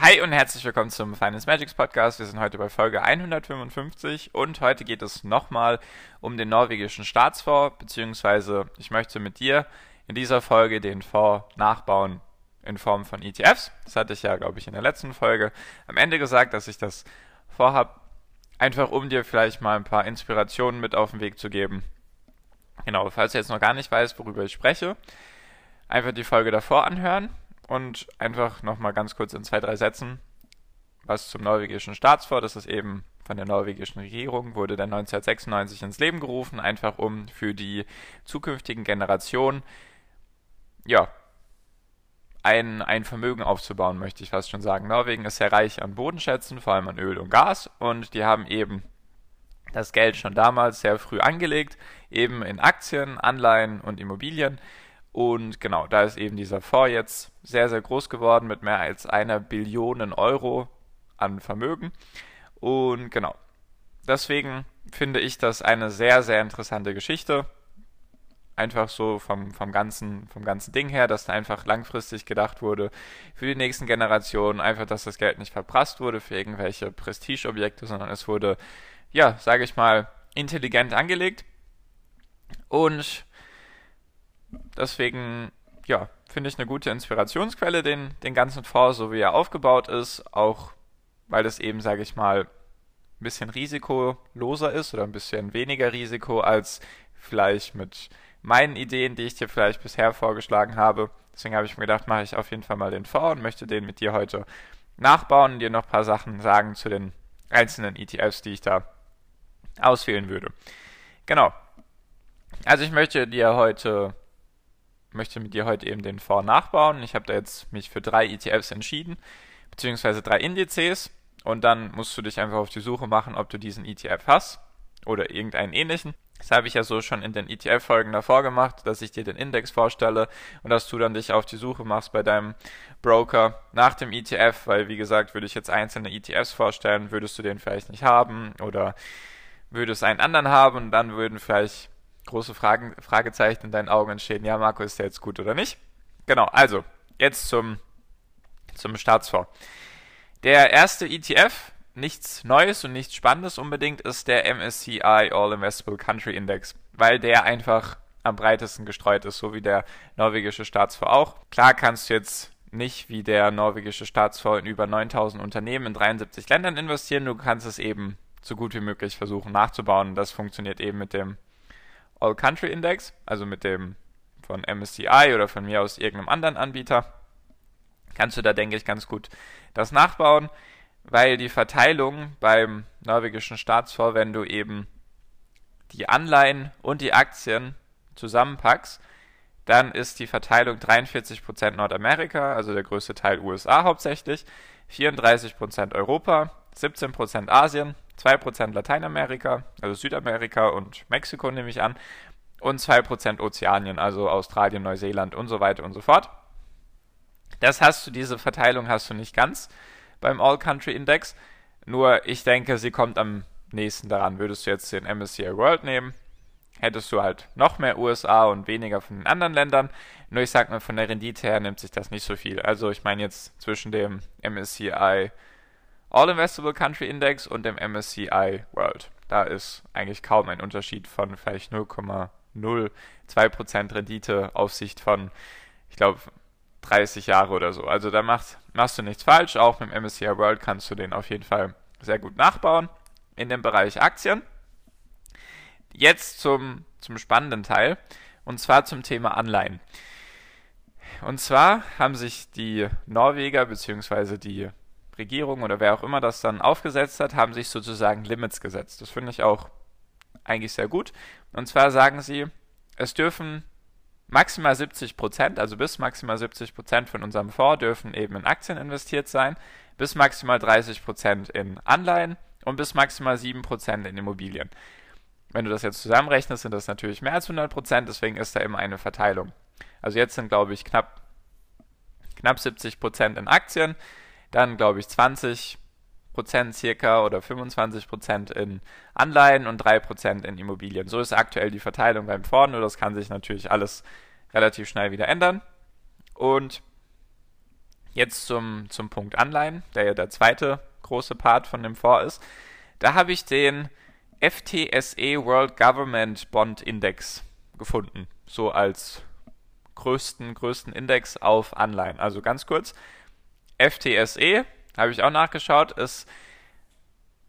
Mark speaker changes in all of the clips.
Speaker 1: Hi und herzlich willkommen zum Finance Magics Podcast. Wir sind heute bei Folge 155 und heute geht es nochmal um den norwegischen Staatsfonds, beziehungsweise ich möchte mit dir in dieser Folge den Fonds nachbauen in Form von ETFs. Das hatte ich ja, glaube ich, in der letzten Folge am Ende gesagt, dass ich das vorhabe, einfach um dir vielleicht mal ein paar Inspirationen mit auf den Weg zu geben. Genau, falls du jetzt noch gar nicht weißt, worüber ich spreche, einfach die Folge davor anhören und einfach nochmal ganz kurz in zwei, drei Sätzen was zum norwegischen Staatsfonds. Das ist eben von der norwegischen Regierung, wurde dann 1996 ins Leben gerufen, einfach um für die zukünftigen Generationen, ja, ein, ein Vermögen aufzubauen, möchte ich fast schon sagen. Norwegen ist sehr reich an Bodenschätzen, vor allem an Öl und Gas, und die haben eben das Geld schon damals sehr früh angelegt, eben in Aktien, Anleihen und Immobilien und genau, da ist eben dieser Fonds jetzt sehr, sehr groß geworden mit mehr als einer Billion Euro an Vermögen. Und genau, deswegen finde ich das eine sehr, sehr interessante Geschichte. Einfach so vom, vom, ganzen, vom ganzen Ding her, dass da einfach langfristig gedacht wurde für die nächsten Generationen, einfach, dass das Geld nicht verprasst wurde für irgendwelche Prestigeobjekte, sondern es wurde, ja, sage ich mal, intelligent angelegt. Und Deswegen, ja, finde ich eine gute Inspirationsquelle, den, den ganzen Fonds, so wie er aufgebaut ist, auch weil es eben, sage ich mal, ein bisschen risikoloser ist oder ein bisschen weniger Risiko als vielleicht mit meinen Ideen, die ich dir vielleicht bisher vorgeschlagen habe. Deswegen habe ich mir gedacht, mache ich auf jeden Fall mal den Fonds und möchte den mit dir heute nachbauen und dir noch ein paar Sachen sagen zu den einzelnen ETFs, die ich da auswählen würde. Genau. Also ich möchte dir heute möchte mit dir heute eben den Fonds nachbauen. Ich habe da jetzt mich für drei ETFs entschieden, beziehungsweise drei Indizes. Und dann musst du dich einfach auf die Suche machen, ob du diesen ETF hast oder irgendeinen ähnlichen. Das habe ich ja so schon in den ETF-Folgen davor gemacht, dass ich dir den Index vorstelle und dass du dann dich auf die Suche machst bei deinem Broker nach dem ETF, weil wie gesagt, würde ich jetzt einzelne ETFs vorstellen, würdest du den vielleicht nicht haben oder würdest einen anderen haben und dann würden vielleicht große Fragen, Fragezeichen in deinen Augen entstehen. Ja, Marco, ist der jetzt gut oder nicht? Genau, also, jetzt zum, zum Staatsfonds. Der erste ETF, nichts Neues und nichts Spannendes unbedingt, ist der MSCI All Investable Country Index, weil der einfach am breitesten gestreut ist, so wie der norwegische Staatsfonds auch. Klar kannst du jetzt nicht wie der norwegische Staatsfonds in über 9000 Unternehmen in 73 Ländern investieren, du kannst es eben so gut wie möglich versuchen nachzubauen. Das funktioniert eben mit dem All Country Index, also mit dem von MSCI oder von mir aus irgendeinem anderen Anbieter, kannst du da, denke ich, ganz gut das nachbauen, weil die Verteilung beim norwegischen Staatsfonds, wenn du eben die Anleihen und die Aktien zusammenpackst, dann ist die Verteilung 43% Nordamerika, also der größte Teil USA hauptsächlich, 34% Europa, 17% Asien, 2% Lateinamerika, also Südamerika und Mexiko nehme ich an, und 2% Ozeanien, also Australien, Neuseeland und so weiter und so fort. Das hast du, diese Verteilung hast du nicht ganz beim All-Country Index, nur ich denke, sie kommt am nächsten daran. Würdest du jetzt den MSCI World nehmen, hättest du halt noch mehr USA und weniger von den anderen Ländern. Nur ich sag mal, von der Rendite her nimmt sich das nicht so viel. Also ich meine jetzt zwischen dem MSCI All Investable Country Index und dem MSCI World. Da ist eigentlich kaum ein Unterschied von vielleicht 0,02% Rendite auf Sicht von, ich glaube, 30 Jahre oder so. Also da machst, machst du nichts falsch. Auch mit dem MSCI World kannst du den auf jeden Fall sehr gut nachbauen in dem Bereich Aktien. Jetzt zum, zum spannenden Teil und zwar zum Thema Anleihen. Und zwar haben sich die Norweger bzw. die Regierung oder wer auch immer das dann aufgesetzt hat, haben sich sozusagen Limits gesetzt. Das finde ich auch eigentlich sehr gut. Und zwar sagen sie, es dürfen maximal 70 Prozent, also bis maximal 70 Prozent von unserem Fonds dürfen eben in Aktien investiert sein, bis maximal 30 Prozent in Anleihen und bis maximal 7 Prozent in Immobilien. Wenn du das jetzt zusammenrechnest, sind das natürlich mehr als 100 Prozent, deswegen ist da immer eine Verteilung. Also jetzt sind, glaube ich, knapp, knapp 70 Prozent in Aktien, dann, glaube ich, 20 Prozent circa oder 25 Prozent in Anleihen und 3 Prozent in Immobilien. So ist aktuell die Verteilung beim Fonds, nur das kann sich natürlich alles relativ schnell wieder ändern. Und jetzt zum, zum Punkt Anleihen, der ja der zweite große Part von dem Fonds ist. Da habe ich den FTSE World Government Bond Index gefunden, so als größten, größten Index auf Anleihen. Also ganz kurz, FTSE habe ich auch nachgeschaut, ist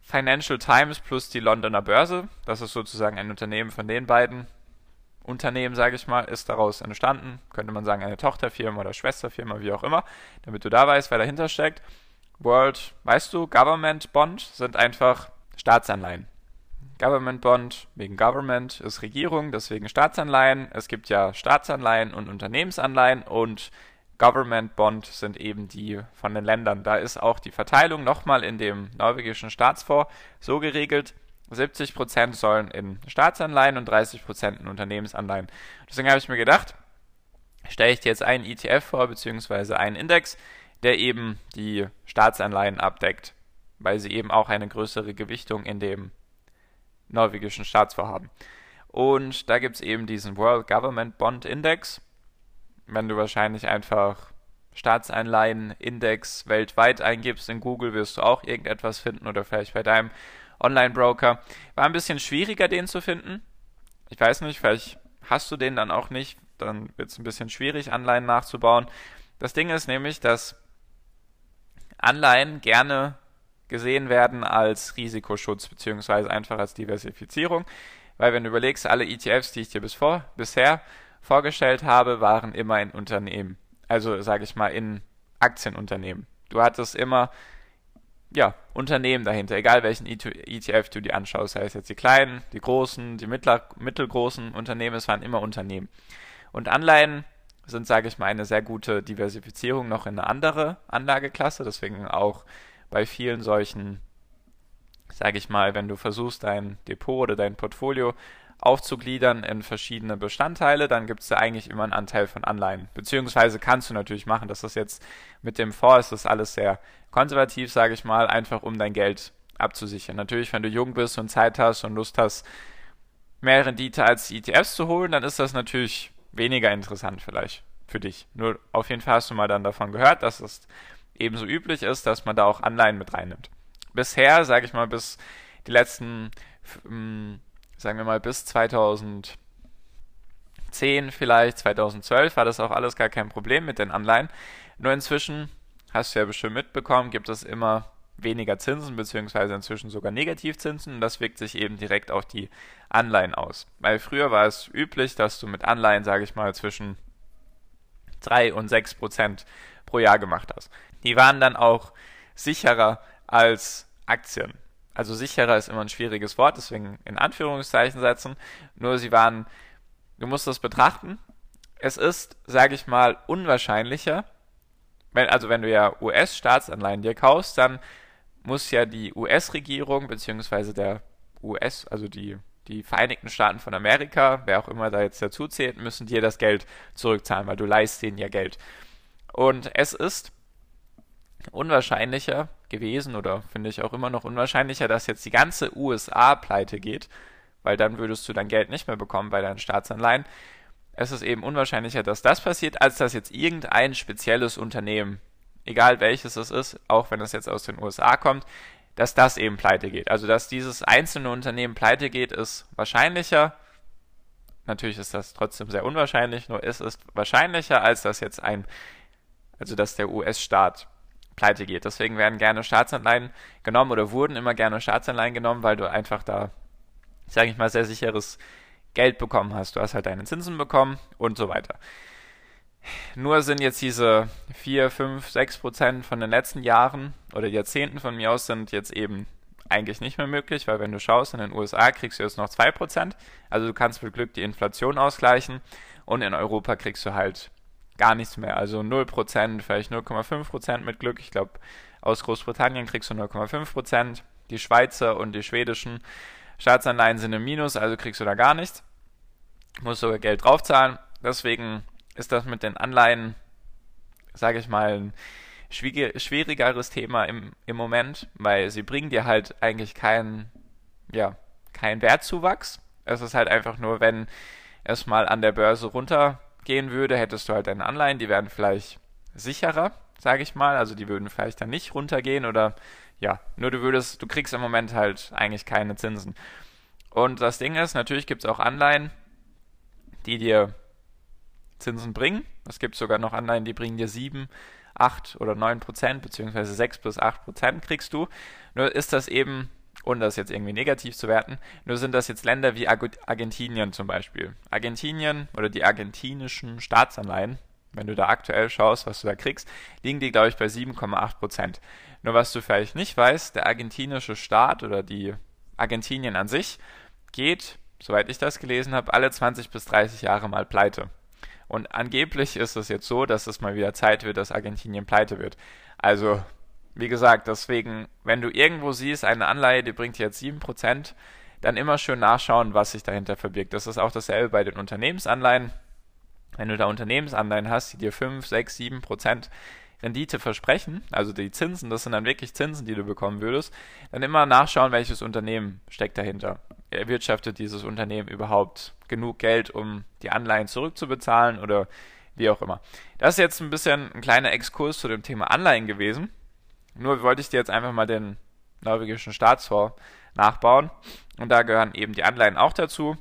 Speaker 1: Financial Times plus die Londoner Börse. Das ist sozusagen ein Unternehmen von den beiden Unternehmen, sage ich mal, ist daraus entstanden. Könnte man sagen, eine Tochterfirma oder Schwesterfirma, wie auch immer, damit du da weißt, wer dahinter steckt. World, weißt du, Government Bond sind einfach Staatsanleihen. Government Bond wegen Government ist Regierung, deswegen Staatsanleihen. Es gibt ja Staatsanleihen und Unternehmensanleihen und Government Bond sind eben die von den Ländern. Da ist auch die Verteilung nochmal in dem norwegischen Staatsfonds so geregelt. 70% sollen in Staatsanleihen und 30% in Unternehmensanleihen. Deswegen habe ich mir gedacht, stelle ich dir jetzt einen ETF vor, beziehungsweise einen Index, der eben die Staatsanleihen abdeckt, weil sie eben auch eine größere Gewichtung in dem norwegischen Staatsfonds haben. Und da gibt es eben diesen World Government Bond Index wenn du wahrscheinlich einfach Staatsanleihen-Index weltweit eingibst in Google, wirst du auch irgendetwas finden oder vielleicht bei deinem Online-Broker. War ein bisschen schwieriger, den zu finden. Ich weiß nicht, vielleicht hast du den dann auch nicht. Dann wird es ein bisschen schwierig, Anleihen nachzubauen. Das Ding ist nämlich, dass Anleihen gerne gesehen werden als Risikoschutz beziehungsweise einfach als Diversifizierung. Weil wenn du überlegst, alle ETFs, die ich dir bis vor, bisher vorgestellt habe, waren immer in Unternehmen. Also sage ich mal in Aktienunternehmen. Du hattest immer ja, Unternehmen dahinter, egal welchen ETF du dir anschaust, sei es jetzt die kleinen, die großen, die mittler, mittelgroßen Unternehmen, es waren immer Unternehmen. Und Anleihen sind, sage ich mal, eine sehr gute Diversifizierung noch in eine andere Anlageklasse, deswegen auch bei vielen solchen, sage ich mal, wenn du versuchst, dein Depot oder dein Portfolio aufzugliedern in verschiedene Bestandteile, dann gibt es da eigentlich immer einen Anteil von Anleihen. Beziehungsweise kannst du natürlich machen, dass das jetzt mit dem Fonds ist das alles sehr konservativ, sage ich mal, einfach um dein Geld abzusichern. Natürlich, wenn du jung bist und Zeit hast und Lust hast, mehr Rendite als die ETFs zu holen, dann ist das natürlich weniger interessant vielleicht für dich. Nur auf jeden Fall hast du mal dann davon gehört, dass es ebenso üblich ist, dass man da auch Anleihen mit reinnimmt. Bisher, sage ich mal, bis die letzten sagen wir mal bis 2010 vielleicht, 2012 war das auch alles gar kein Problem mit den Anleihen. Nur inzwischen, hast du ja bestimmt mitbekommen, gibt es immer weniger Zinsen, beziehungsweise inzwischen sogar Negativzinsen und das wirkt sich eben direkt auf die Anleihen aus. Weil früher war es üblich, dass du mit Anleihen, sage ich mal, zwischen 3 und 6 Prozent pro Jahr gemacht hast. Die waren dann auch sicherer als Aktien also sicherer ist immer ein schwieriges Wort, deswegen in Anführungszeichen setzen. Nur sie waren, du musst das betrachten. Es ist, sage ich mal, unwahrscheinlicher, wenn, also wenn du ja US-Staatsanleihen dir kaufst, dann muss ja die US-Regierung beziehungsweise der US, also die, die Vereinigten Staaten von Amerika, wer auch immer da jetzt dazu zählt, müssen dir das Geld zurückzahlen, weil du leist denen ja Geld. Und es ist unwahrscheinlicher gewesen oder finde ich auch immer noch unwahrscheinlicher, dass jetzt die ganze USA pleite geht, weil dann würdest du dein Geld nicht mehr bekommen bei deinen Staatsanleihen. Es ist eben unwahrscheinlicher, dass das passiert, als dass jetzt irgendein spezielles Unternehmen, egal welches es ist, auch wenn es jetzt aus den USA kommt, dass das eben pleite geht. Also dass dieses einzelne Unternehmen pleite geht, ist wahrscheinlicher. Natürlich ist das trotzdem sehr unwahrscheinlich, nur es ist wahrscheinlicher, als dass jetzt ein, also dass der US-Staat pleite geht. Deswegen werden gerne Staatsanleihen genommen oder wurden immer gerne Staatsanleihen genommen, weil du einfach da, sage ich mal, sehr sicheres Geld bekommen hast. Du hast halt deine Zinsen bekommen und so weiter. Nur sind jetzt diese 4, 5, 6 Prozent von den letzten Jahren oder Jahrzehnten von mir aus sind jetzt eben eigentlich nicht mehr möglich, weil wenn du schaust, in den USA kriegst du jetzt noch 2 Prozent. Also du kannst mit Glück die Inflation ausgleichen. und in Europa kriegst du halt gar nichts mehr. Also 0%, vielleicht 0,5% mit Glück. Ich glaube, aus Großbritannien kriegst du 0,5%. Die Schweizer und die schwedischen Staatsanleihen sind im Minus, also kriegst du da gar nichts. Musst sogar Geld draufzahlen. Deswegen ist das mit den Anleihen, sage ich mal, ein schwierigeres Thema im, im Moment, weil sie bringen dir halt eigentlich keinen, ja, keinen Wertzuwachs. Es ist halt einfach nur, wenn es mal an der Börse runtergehen würde, hättest du halt deine Anleihen, die wären vielleicht sicherer, sage ich mal. Also die würden vielleicht dann nicht runtergehen oder ja, nur du würdest, du kriegst im Moment halt eigentlich keine Zinsen. Und das Ding ist, natürlich gibt es auch Anleihen, die dir Zinsen bringen. Es gibt sogar noch Anleihen, die bringen dir 7, 8 oder 9 Prozent, beziehungsweise 6 bis 8 Prozent kriegst du. Nur ist das eben, ohne das jetzt irgendwie negativ zu werten, nur sind das jetzt Länder wie Argentinien zum Beispiel. Argentinien oder die argentinischen Staatsanleihen, wenn du da aktuell schaust, was du da kriegst, liegen die, glaube ich, bei 7,8 Prozent. Nur was du vielleicht nicht weißt, der argentinische Staat oder die Argentinien an sich geht, soweit ich das gelesen habe, alle 20 bis 30 Jahre mal pleite. Und angeblich ist es jetzt so, dass es mal wieder Zeit wird, dass Argentinien pleite wird. Also, wie gesagt, deswegen, wenn du irgendwo siehst, eine Anleihe, die bringt jetzt 7%, dann immer schön nachschauen, was sich dahinter verbirgt. Das ist auch dasselbe bei den Unternehmensanleihen. Wenn du da Unternehmensanleihen hast, die dir 5, 6, 7% Rendite versprechen, also die Zinsen, das sind dann wirklich Zinsen, die du bekommen würdest, dann immer nachschauen, welches Unternehmen steckt dahinter erwirtschaftet dieses Unternehmen überhaupt genug Geld, um die Anleihen zurückzubezahlen oder wie auch immer. Das ist jetzt ein bisschen ein kleiner Exkurs zu dem Thema Anleihen gewesen. Nur wollte ich dir jetzt einfach mal den norwegischen Staatsfonds nachbauen. Und da gehören eben die Anleihen auch dazu.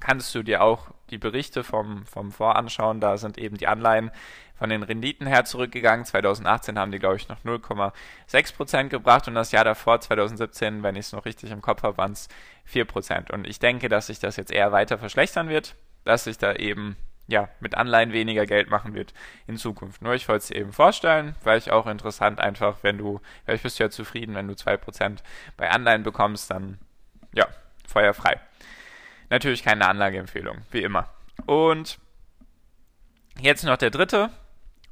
Speaker 1: Kannst du dir auch die Berichte vom, vom Fonds anschauen. Da sind eben die Anleihen von den Renditen her zurückgegangen. 2018 haben die, glaube ich, noch 0,6% gebracht und das Jahr davor, 2017, wenn ich es noch richtig im Kopf habe, waren es 4%. Und ich denke, dass sich das jetzt eher weiter verschlechtern wird, dass sich da eben ja, mit Anleihen weniger Geld machen wird in Zukunft. Nur ich wollte es eben vorstellen, weil ich auch interessant einfach, wenn du, vielleicht bist du ja zufrieden, wenn du 2% bei Anleihen bekommst, dann ja, feuerfrei. Natürlich keine Anlageempfehlung, wie immer. Und jetzt noch der dritte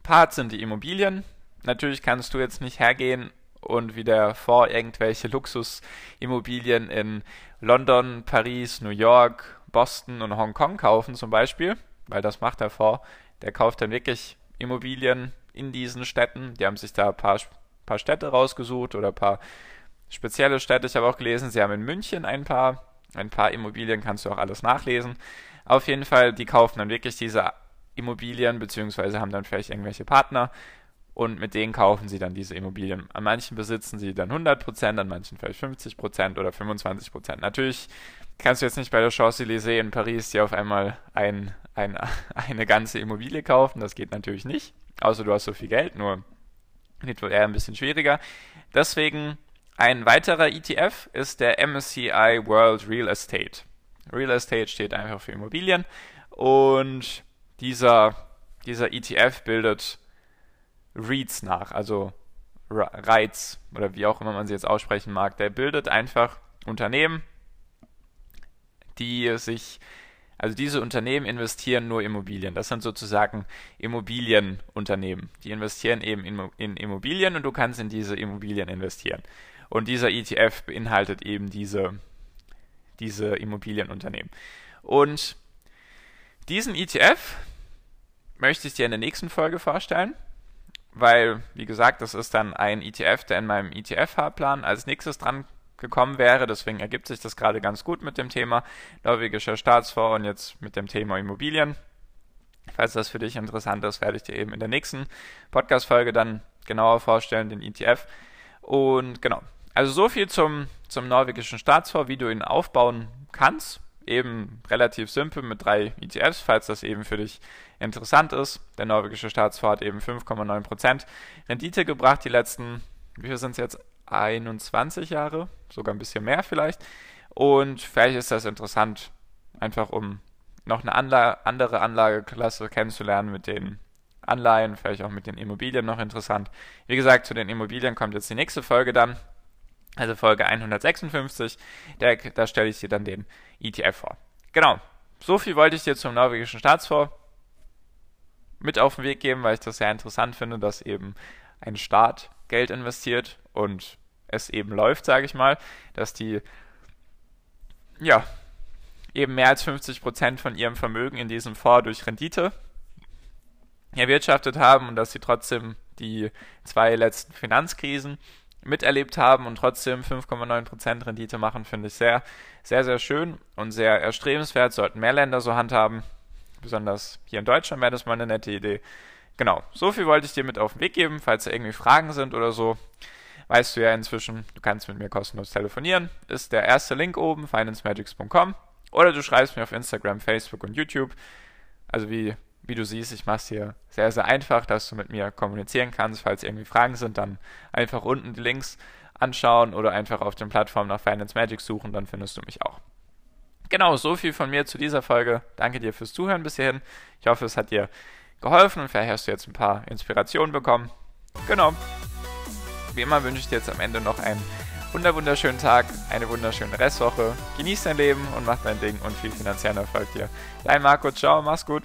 Speaker 1: Part sind die Immobilien. Natürlich kannst du jetzt nicht hergehen und wieder vor irgendwelche Luxusimmobilien in London, Paris, New York, Boston und Hongkong kaufen zum Beispiel, weil das macht der Fonds. Der kauft dann wirklich Immobilien in diesen Städten. Die haben sich da ein paar, paar Städte rausgesucht oder ein paar spezielle Städte. Ich habe auch gelesen, sie haben in München ein paar, ein paar Immobilien, kannst du auch alles nachlesen. Auf jeden Fall, die kaufen dann wirklich diese Immobilien, beziehungsweise haben dann vielleicht irgendwelche Partner und mit denen kaufen sie dann diese Immobilien. An manchen besitzen sie dann 100%, an manchen vielleicht 50% oder 25%. Natürlich kannst du jetzt nicht bei der Champs-Élysées in Paris dir auf einmal ein, ein, eine ganze Immobilie kaufen, das geht natürlich nicht, außer du hast so viel Geld, nur wird wohl eher ein bisschen schwieriger. Deswegen ein weiterer ETF ist der MSCI World Real Estate. Real Estate steht einfach für Immobilien und dieser, dieser ETF bildet REITs nach, also REITs oder wie auch immer man sie jetzt aussprechen mag. Der bildet einfach Unternehmen, die sich, also diese Unternehmen investieren nur Immobilien. Das sind sozusagen Immobilienunternehmen. Die investieren eben in, Immobilien und du kannst in diese Immobilien investieren. Und dieser ETF beinhaltet eben diese, diese Immobilienunternehmen. Und diesen ETF, möchte ich dir in der nächsten Folge vorstellen, weil, wie gesagt, das ist dann ein ETF, der in meinem ETF-Fahrplan als nächstes dran gekommen wäre. Deswegen ergibt sich das gerade ganz gut mit dem Thema norwegischer Staatsfonds und jetzt mit dem Thema Immobilien. Falls das für dich interessant ist, werde ich dir eben in der nächsten Podcast-Folge dann genauer vorstellen, den ETF. Und genau, also so viel zum, zum norwegischen Staatsfonds, wie du ihn aufbauen kannst eben relativ simpel mit drei ETFs, falls das eben für dich interessant ist. Der norwegische Staatsfonds hat eben 5,9% Rendite gebracht die letzten, wie viel sind es jetzt? 21 Jahre, sogar ein bisschen mehr vielleicht. Und vielleicht ist das interessant, einfach um noch eine Anla andere Anlageklasse kennenzulernen mit den Anleihen, vielleicht auch mit den Immobilien noch interessant. Wie gesagt, zu den Immobilien kommt jetzt die nächste Folge dann also Folge 156, da, da stelle ich dir dann den ETF vor. Genau, so viel wollte ich dir zum norwegischen Staatsfonds mit auf den Weg geben, weil ich das sehr interessant finde, dass eben ein Staat Geld investiert und es eben läuft, sage ich mal, dass die ja eben mehr als 50 Prozent von ihrem Vermögen in diesem Fonds durch Rendite erwirtschaftet haben und dass sie trotzdem die zwei letzten Finanzkrisen miterlebt haben und trotzdem 5,9% Rendite machen, finde ich sehr, sehr, sehr schön und sehr erstrebenswert. Sollten mehr Länder so handhaben. Besonders hier in Deutschland wäre das mal eine nette Idee. Genau, so viel wollte ich dir mit auf den Weg geben. Falls da irgendwie Fragen sind oder so, weißt du ja inzwischen, du kannst mit mir kostenlos telefonieren. Ist der erste Link oben, financemagics.com. Oder du schreibst mir auf Instagram, Facebook und YouTube. Also wie wie du siehst, ich mache es hier sehr, sehr einfach, dass du mit mir kommunizieren kannst. Falls irgendwie Fragen sind, dann einfach unten die Links anschauen oder einfach auf den Plattformen nach Finance Magic suchen, dann findest du mich auch. Genau, so viel von mir zu dieser Folge. Danke dir fürs Zuhören bis hierhin. Ich hoffe, es hat dir geholfen und vielleicht hast du jetzt ein paar Inspirationen bekommen. Genau. Wie immer wünsche ich dir jetzt am Ende noch einen wunderschönen Tag, eine wunderschöne Restwoche. Genieß dein Leben und mach dein Ding und viel finanziellen Erfolg dir. Dein Marco, ciao, mach's gut.